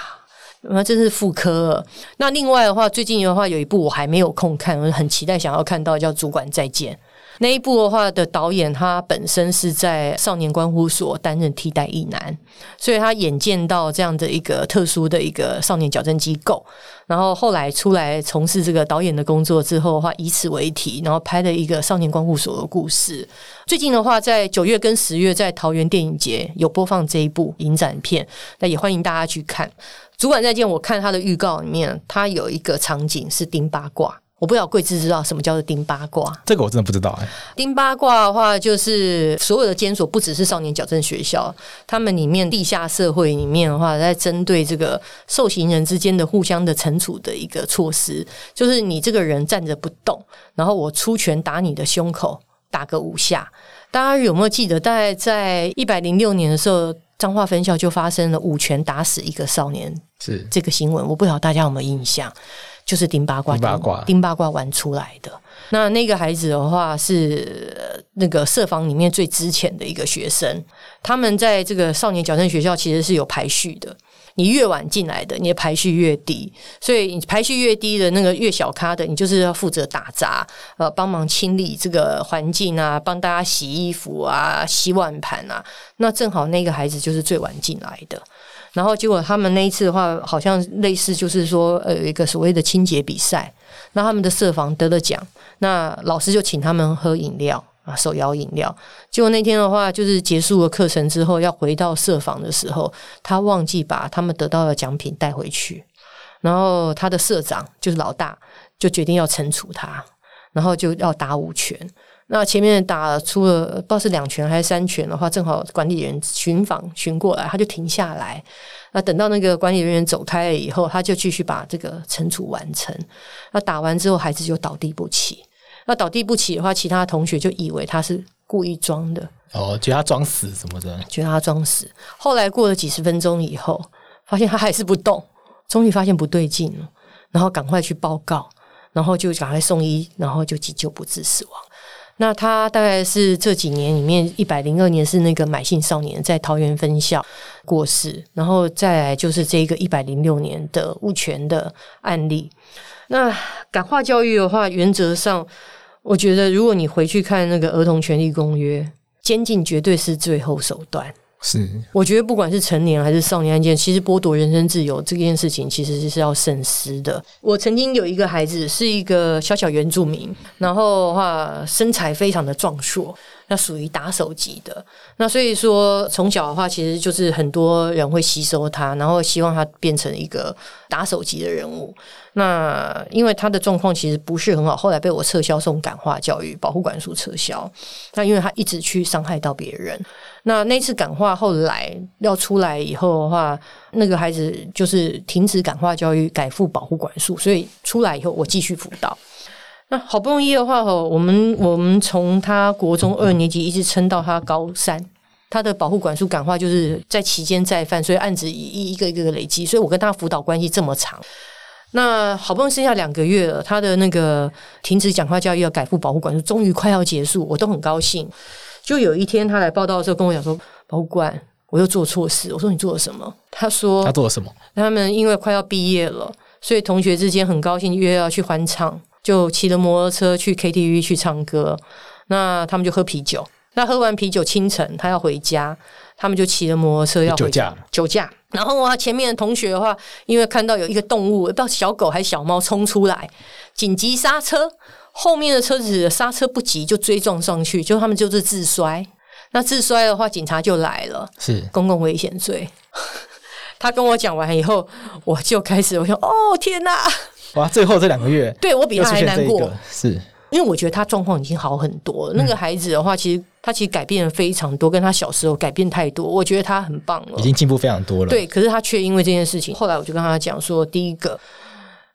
那真是妇科。那另外的话，最近的话有一部我还没有空看，我很期待想要看到叫《主管再见》。那一部的话的导演，他本身是在少年关护所担任替代役男，所以他眼见到这样的一个特殊的一个少年矫正机构，然后后来出来从事这个导演的工作之后的话，以此为题，然后拍了一个少年关护所的故事。最近的话，在九月跟十月在桃园电影节有播放这一部影展片，那也欢迎大家去看。主管再见，我看他的预告里面，他有一个场景是盯八卦。我不知道贵智知道什么叫做丁八卦？这个我真的不知道哎。丁八卦的话，就是所有的监所，不只是少年矫正学校，他们里面地下社会里面的话，在针对这个受刑人之间的互相的惩处的一个措施，就是你这个人站着不动，然后我出拳打你的胸口，打个五下。大家有没有记得，大概在一百零六年的时候，彰化分校就发生了五拳打死一个少年，是这个新闻，我不知道大家有没有印象。就是丁八卦，丁八卦，钉八卦玩出来的。那那个孩子的话是那个社房里面最值钱的一个学生。他们在这个少年矫正学校其实是有排序的，你越晚进来的，你的排序越低。所以你排序越低的那个越小咖的，你就是要负责打杂，呃，帮忙清理这个环境啊，帮大家洗衣服啊，洗碗盘啊。那正好那个孩子就是最晚进来的。然后结果他们那一次的话，好像类似就是说，呃，有一个所谓的清洁比赛，那他们的社房得了奖，那老师就请他们喝饮料啊，手摇饮料。结果那天的话，就是结束了课程之后，要回到社房的时候，他忘记把他们得到的奖品带回去，然后他的社长就是老大，就决定要惩处他，然后就要打五拳。那前面打出了不知道是两拳还是三拳的话，正好管理员巡访巡过来，他就停下来。那等到那个管理人员走开了以后，他就继续把这个惩处完成。那打完之后，孩子就倒地不起。那倒地不起的话，其他同学就以为他是故意装的，哦，觉得他装死什么的，觉得他装死。后来过了几十分钟以后，发现他还是不动，终于发现不对劲了，然后赶快去报告，然后就赶快送医，然后就急救不治死亡。那他大概是这几年里面一百零二年是那个买信少年在桃园分校过世，然后再来就是这个一百零六年的物权的案例。那感化教育的话，原则上我觉得如果你回去看那个儿童权利公约，监禁绝对是最后手段。是，我觉得不管是成年还是少年案件，其实剥夺人身自由这件事情，其实是要慎思的。我曾经有一个孩子是一个小小原住民，然后的话身材非常的壮硕，那属于打手级的。那所以说从小的话，其实就是很多人会吸收他，然后希望他变成一个打手级的人物。那因为他的状况其实不是很好，后来被我撤销送感化教育保护管束撤销。那因为他一直去伤害到别人。那那次感化后来要出来以后的话，那个孩子就是停止感化教育，改付保护管束，所以出来以后我继续辅导。那好不容易的话，我们我们从他国中二年级一直撑到他高三，他的保护管束感化就是在期间再犯，所以案子一一个一个累积，所以我跟他辅导关系这么长。那好不容易剩下两个月了，他的那个停止讲话教育要改付保护管束，终于快要结束，我都很高兴。就有一天他来报到的时候，跟我讲说：“保护官，我又做错事。”我说：“你做了什么？”他说：“他做了什么？”他们因为快要毕业了，所以同学之间很高兴约要去欢唱，就骑着摩托车去 KTV 去唱歌。那他们就喝啤酒。那喝完啤酒，清晨他要回家，他们就骑着摩托车要回家。酒驾。然后啊，前面的同学的话，因为看到有一个动物，不知道小狗还是小猫冲出来，紧急刹车，后面的车子刹车不及就追撞上去，就他们就是自摔。那自摔的话，警察就来了，是公共危险罪。<laughs> 他跟我讲完以后，我就开始我说：“哦天哪！”哇，最后这两个月，对我比他还难过，是。因为我觉得他状况已经好很多了。那个孩子的话，其实他其实改变了非常多，跟他小时候改变太多。我觉得他很棒了，已经进步非常多了。对，可是他却因为这件事情，后来我就跟他讲说：第一个，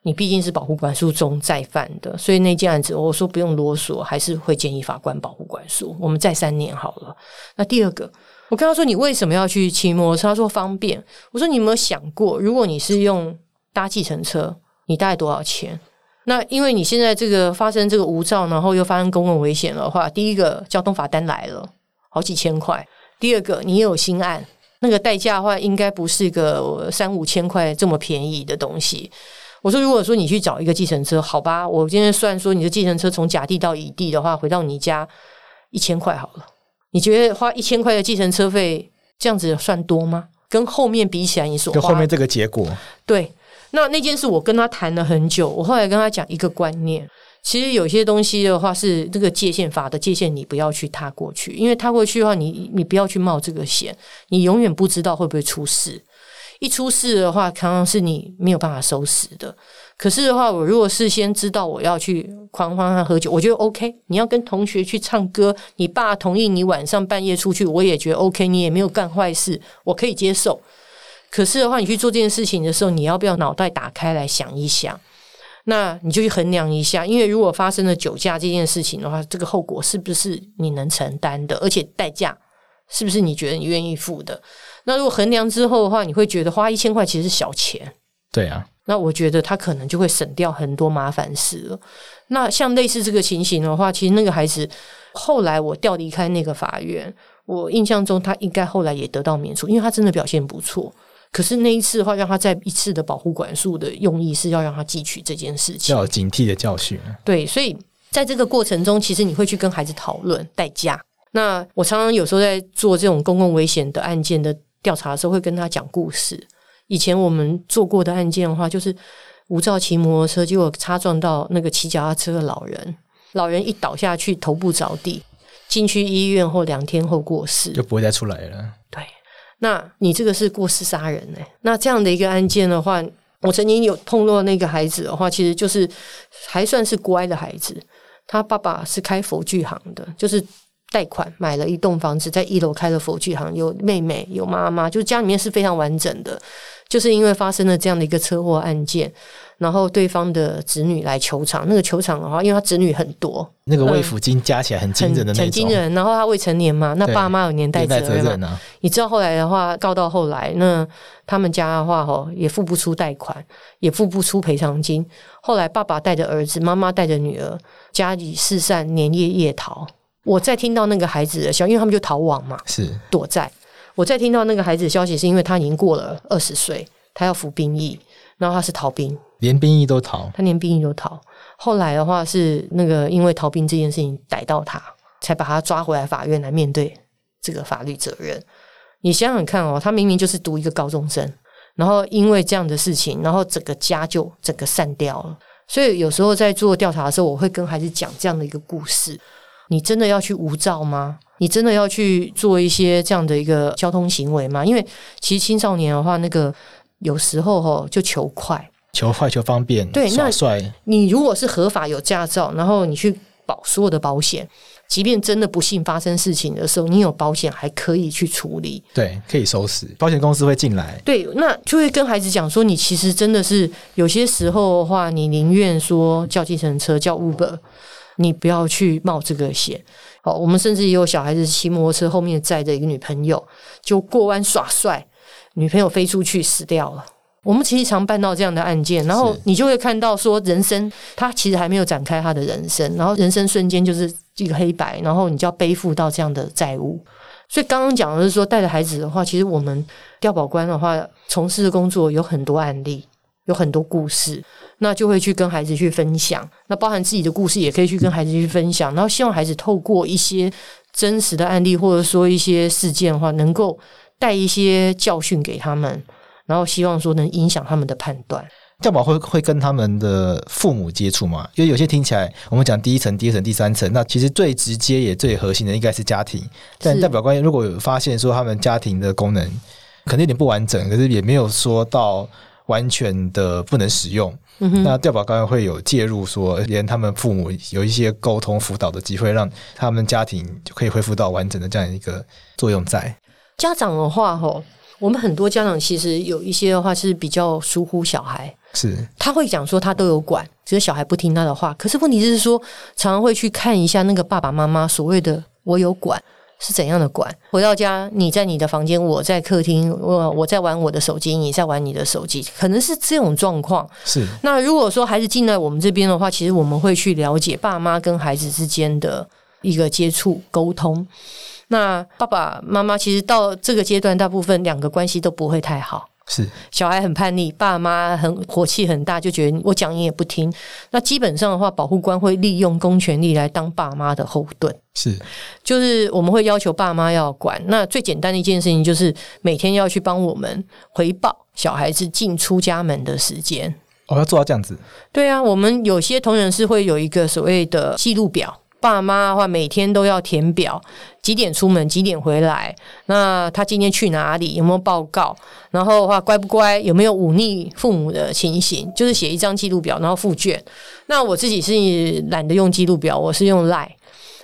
你毕竟是保护管束中再犯的，所以那件案子我说不用啰嗦，还是会建议法官保护管束，我们再三年好了。那第二个，我跟他说：你为什么要去骑摩托车？他说方便。我说你有没有想过，如果你是用搭计程车，你大概多少钱？那因为你现在这个发生这个无照，然后又发生公共危险的话，第一个交通罚单来了，好几千块；第二个你也有新案，那个代价的话，应该不是个三五千块这么便宜的东西。我说，如果说你去找一个计程车，好吧，我今天算说你的计程车从甲地到乙地的话，回到你家一千块好了。你觉得花一千块的计程车费这样子算多吗？跟后面比起来，你所花跟后面这个结果对。那那件事我跟他谈了很久，我后来跟他讲一个观念，其实有些东西的话是这个界限法的界限，你不要去踏过去，因为踏过去的话，你你不要去冒这个险，你永远不知道会不会出事。一出事的话，常常是你没有办法收拾的。可是的话，我如果事先知道我要去狂欢和喝酒，我觉得 OK。你要跟同学去唱歌，你爸同意你晚上半夜出去，我也觉得 OK。你也没有干坏事，我可以接受。可是的话，你去做这件事情的时候，你要不要脑袋打开来想一想？那你就去衡量一下，因为如果发生了酒驾这件事情的话，这个后果是不是你能承担的？而且代价是不是你觉得你愿意付的？那如果衡量之后的话，你会觉得花一千块其实是小钱。对啊，那我觉得他可能就会省掉很多麻烦事了。那像类似这个情形的话，其实那个孩子后来我调离开那个法院，我印象中他应该后来也得到免除，因为他真的表现不错。可是那一次的话，让他再一次的保护管束的用意是要让他汲取这件事情，要有警惕的教训。对，所以在这个过程中，其实你会去跟孩子讨论代价。那我常常有时候在做这种公共危险的案件的调查的时候会跟他讲故事。以前我们做过的案件的话，就是无照骑摩托车，结果擦撞到那个骑脚踏车的老人，老人一倒下去，头部着地，进去医院后两天后过世，就不会再出来了。对，那你这个是过失杀人呢？那这样的一个案件的话，我曾经有碰到那个孩子的话，其实就是还算是乖的孩子，他爸爸是开佛具行的，就是。贷款买了一栋房子，在一楼开了佛具行，有妹妹，有妈妈，就家里面是非常完整的。就是因为发生了这样的一个车祸案件，然后对方的子女来求偿。那个求偿的话，因为他子女很多，那个慰抚金加起来很惊人的很惊人。然后他未成年嘛，那爸妈有年代责任嘛。你知道后来的话，告到后来，那他们家的话，吼也付不出贷款，也付不出赔偿金。后来爸爸带着儿子，妈妈带着女儿，家里四散，连夜夜逃。我在听到那个孩子的消息，因为他们就逃亡嘛，是躲在。我在听到那个孩子的消息，是因为他已经过了二十岁，他要服兵役，然后他是逃兵，连兵役都逃，他连兵役都逃。后来的话是那个因为逃兵这件事情逮到他，才把他抓回来法院来面对这个法律责任。你想想看哦，他明明就是读一个高中生，然后因为这样的事情，然后整个家就整个散掉了。所以有时候在做调查的时候，我会跟孩子讲这样的一个故事。你真的要去无照吗？你真的要去做一些这样的一个交通行为吗？因为其实青少年的话，那个有时候吼就求快、求快、求方便，对，耍帅。那你如果是合法有驾照，然后你去保所有的保险，即便真的不幸发生事情的时候，你有保险还可以去处理，对，可以收拾，保险公司会进来。对，那就会跟孩子讲说，你其实真的是有些时候的话，你宁愿说叫计程车、叫 Uber。你不要去冒这个险。哦，我们甚至也有小孩子骑摩托车后面载着一个女朋友，就过弯耍帅，女朋友飞出去死掉了。我们其实常办到这样的案件，然后你就会看到说，人生他其实还没有展开他的人生，然后人生瞬间就是一个黑白，然后你就要背负到这样的债务。所以刚刚讲的是说，带着孩子的话，其实我们调保官的话，从事的工作有很多案例，有很多故事。那就会去跟孩子去分享，那包含自己的故事也可以去跟孩子去分享，然后希望孩子透过一些真实的案例或者说一些事件的话，能够带一些教训给他们，然后希望说能影响他们的判断。教保会会跟他们的父母接触吗？因为有些听起来，我们讲第一层、第二层、第三层，那其实最直接也最核心的应该是家庭。但调保官如果有发现说他们家庭的功能可能有点不完整，可是也没有说到完全的不能使用。嗯、那调保官会有介入，说连他们父母有一些沟通辅导的机会，让他们家庭就可以恢复到完整的这样一个作用在。家长的话，吼，我们很多家长其实有一些的话是比较疏忽小孩，是他会讲说他都有管，只是小孩不听他的话。可是问题就是说，常常会去看一下那个爸爸妈妈所谓的我有管。是怎样的管？回到家，你在你的房间，我在客厅，我我在玩我的手机，你在玩你的手机，可能是这种状况。是。那如果说孩子进来我们这边的话，其实我们会去了解爸妈跟孩子之间的一个接触沟通。那爸爸妈妈其实到这个阶段，大部分两个关系都不会太好。是小孩很叛逆，爸妈很火气很大，就觉得我讲你也不听。那基本上的话，保护官会利用公权力来当爸妈的后盾。是，就是我们会要求爸妈要管。那最简单的一件事情就是每天要去帮我们回报小孩子进出家门的时间。哦，要做到这样子？对啊，我们有些同仁是会有一个所谓的记录表。爸妈的话，每天都要填表，几点出门，几点回来。那他今天去哪里？有没有报告？然后的话，乖不乖？有没有忤逆父母的情形？就是写一张记录表，然后附卷。那我自己是懒得用记录表，我是用赖。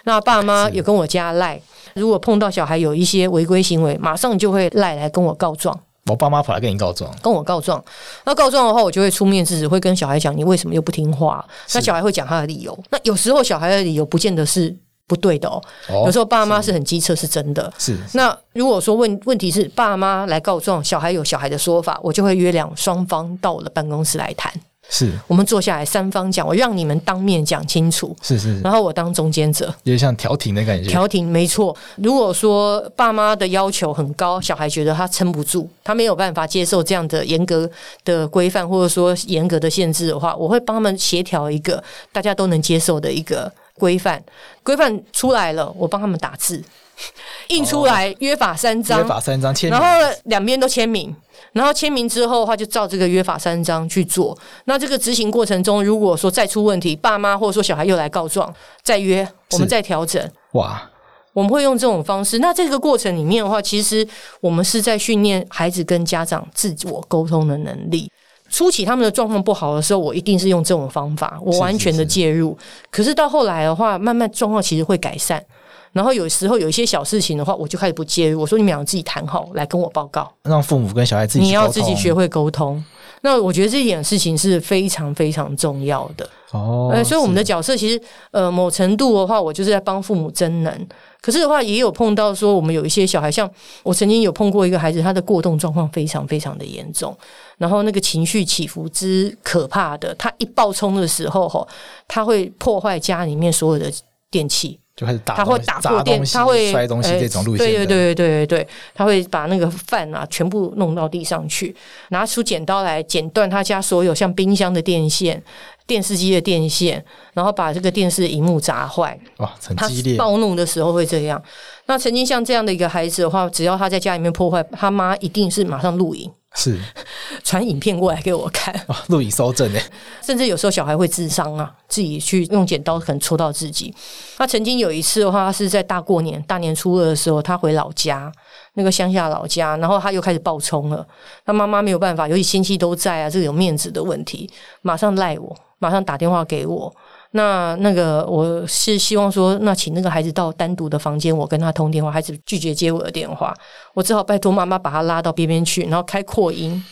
那爸妈有跟我加赖，如果碰到小孩有一些违规行为，马上就会赖来跟我告状。我爸妈跑来跟你告状，跟我告状。那告状的话，我就会出面制止，会跟小孩讲你为什么又不听话。那小孩会讲他的理由。那有时候小孩的理由不见得是不对的哦。哦，有时候爸妈是很机车，是真的。是。那如果说问问题是爸妈来告状，小孩有小孩的说法，我就会约两双方到我的办公室来谈。是。我们坐下来三方讲，我让你们当面讲清楚。是是，然后我当中间者，有点像调停的感觉。调停没错。如果说爸妈的要求很高，小孩觉得他撑不住，他没有办法接受这样的严格的规范，或者说严格的限制的话，我会帮他们协调一个大家都能接受的一个规范，规范出来了，我帮他们打字，印出来约法三章，约法三章然后两边都签名，然后签名之后的话就照这个约法三章去做。那这个执行过程中，如果说再出问题，爸妈或者说小孩又来告状，再约，我们再调整。哇，我们会用这种方式。那这个过程里面的话，其实我们是在训练孩子跟家长自我沟通的能力。初期他们的状况不好的时候，我一定是用这种方法，我完全的介入。是是是，可是到后来的话，慢慢状况其实会改善。然后有时候有一些小事情的话，我就开始不介入。我说你们俩自己谈好来跟我报告，让父母跟小孩自己，你要自己学会沟通。那我觉得这一点事情是非常非常重要的哦。呃，所以我们的角色其实呃，某程度的话，我就是在帮父母增能。可是的话，也有碰到说，我们有一些小孩，像我曾经有碰过一个孩子，他的过动状况非常非常的严重，然后那个情绪起伏之可怕的，他一暴冲的时候，吼，他会破坏家里面所有的电器，就开始打，他会打破电，他会摔东西这种路线，对对对对对对，他会把那个饭啊全部弄到地上去，拿出剪刀来剪断他家所有像冰箱的电线。电视机的电线，然后把这个电视荧幕砸坏。哇，很激烈！他暴怒的时候会这样。那曾经像这样的一个孩子的话，只要他在家里面破坏，他妈一定是马上录影，是 <laughs> 传影片过来给我看。哦，录影搜证诶，<laughs> 甚至有时候小孩会自伤啊，自己去用剪刀可能戳到自己。他曾经有一次的话，他是在大过年大年初二的时候，他回老家。那个乡下老家，然后他又开始暴冲了。他妈妈没有办法，尤其亲戚都在啊，这个有面子的问题，马上赖我，马上打电话给我。那那个我是希望说，那请那个孩子到单独的房间，我跟他通电话，孩子拒绝接我的电话，我只好拜托妈妈把他拉到边边去，然后开扩音，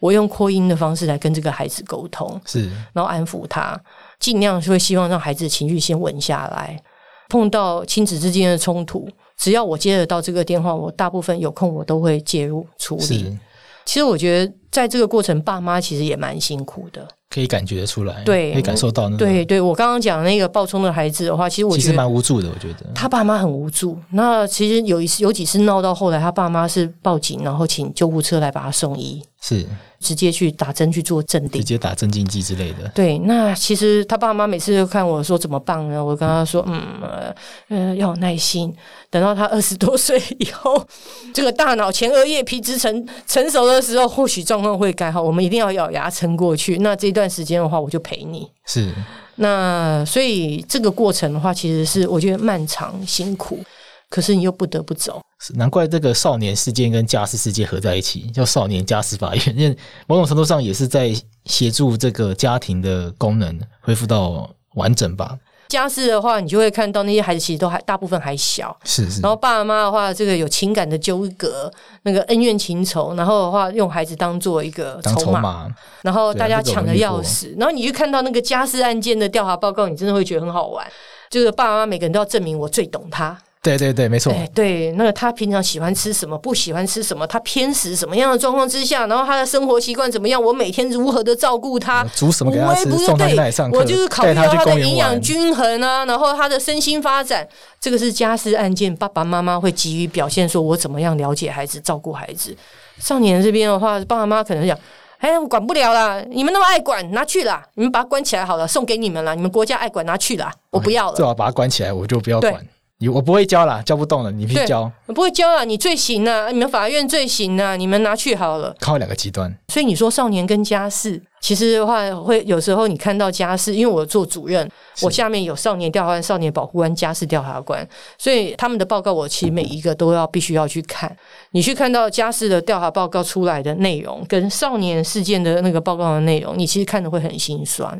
我用扩音的方式来跟这个孩子沟通，是，然后安抚他，尽量会希望让孩子的情绪先稳下来。碰到亲子之间的冲突。只要我接得到这个电话，我大部分有空我都会介入处理。其实我觉得在这个过程，爸妈其实也蛮辛苦的，可以感觉得出来，对，可以感受到那个。对对，我刚刚讲那个暴冲的孩子的话，其实我其实蛮无助的。我觉得他爸妈很无助。那其实有一次有几次闹到后来，他爸妈是报警，然后请救护车来把他送医。是。直接去打针去做镇定，直接打镇静剂之类的。对，那其实他爸妈每次都看我说怎么办呢？我跟他说，嗯，呃，呃要有耐心，等到他二十多岁以后，<laughs> 这个大脑前额叶皮质成成熟的时候，或许状况会改好。我们一定要咬牙撑过去。那这段时间的话，我就陪你。是。那所以这个过程的话，其实是我觉得漫长辛苦。可是你又不得不走，难怪这个少年事件跟家事事件合在一起，叫少年家事法院。因为某种程度上也是在协助这个家庭的功能恢复到完整吧。家事的话，你就会看到那些孩子其实都还大部分还小，是是。然后爸妈的话，这个有情感的纠葛，那个恩怨情仇，然后的话用孩子当做一个筹码，然后大家抢的要死。然后你去看到那个家事案件的调查报告，你真的会觉得很好玩。就是爸爸妈妈每个人都要证明我最懂他。对对对，没错。哎，对，那个他平常喜欢吃什么，不喜欢吃什么，他偏食什么样的状况之下，然后他的生活习惯怎么样，我每天如何的照顾他，煮什么给他吃，送他去哪里上课，我就是考虑到他的营养均衡啊，然后他的身心发展，这个是家事案件，爸爸妈妈会急于表现，说我怎么样了解孩子，照顾孩子。少年这边的话，爸爸妈妈可能讲，哎，我管不了啦，你们那么爱管，拿去啦，你们把他关起来好了，送给你们了，你们国家爱管，拿去啦，我不要了，最好把他关起来，我就不要管。你我不会教啦，教不动了，你去教。我不会教啊，你罪行啊，你们法院罪行啊，你们拿去好了。靠两个极端，所以你说少年跟家事，其实的话会有时候你看到家事，因为我做主任，我下面有少年调查官、少年保护官、家事调查官，所以他们的报告我其实每一个都要必须要去看。你去看到家事的调查报告出来的内容，跟少年事件的那个报告的内容，你其实看的会很心酸。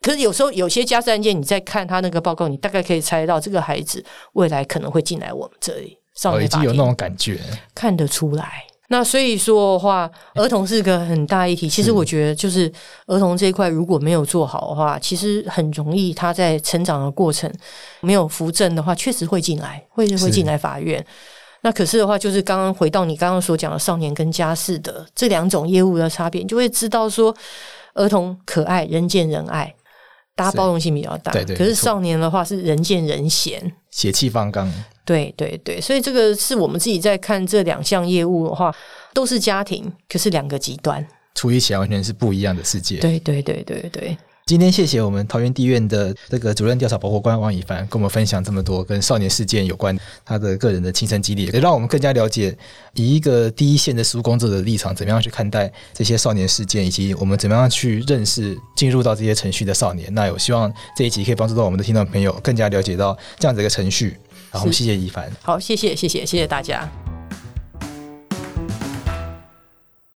可是有时候有些家事案件，你在看他那个报告，你大概可以猜到这个孩子未来可能会进来我们这里。少年已经有那种感觉，看得出来。那所以说的话，儿童是个很大议题。其实我觉得，就是儿童这一块如果没有做好的话，其实很容易他在成长的过程没有扶正的话，确实会进来，会会进来法院。那可是的话，就是刚刚回到你刚刚所讲的少年跟家事的这两种业务的差别，你就会知道说，儿童可爱，人见人爱。大家包容性比较大，对对。可是少年的话是人见人嫌，血气方刚。对对对，所以这个是我们自己在看这两项业务的话，都是家庭，可是两个极端，处理起来完全是不一样的世界。对对对对对。今天谢谢我们桃园地院的这个主任调查保护官王以凡，跟我们分享这么多跟少年事件有关他的个人的亲身经历，也让我们更加了解以一个第一线的实务工作者的立场，怎么样去看待这些少年事件，以及我们怎么样去认识进入到这些程序的少年。那我希望这一集可以帮助到我们的听众朋友更加了解到这样子一个程序。好，我们谢谢以凡。好，谢谢谢谢谢谢大家。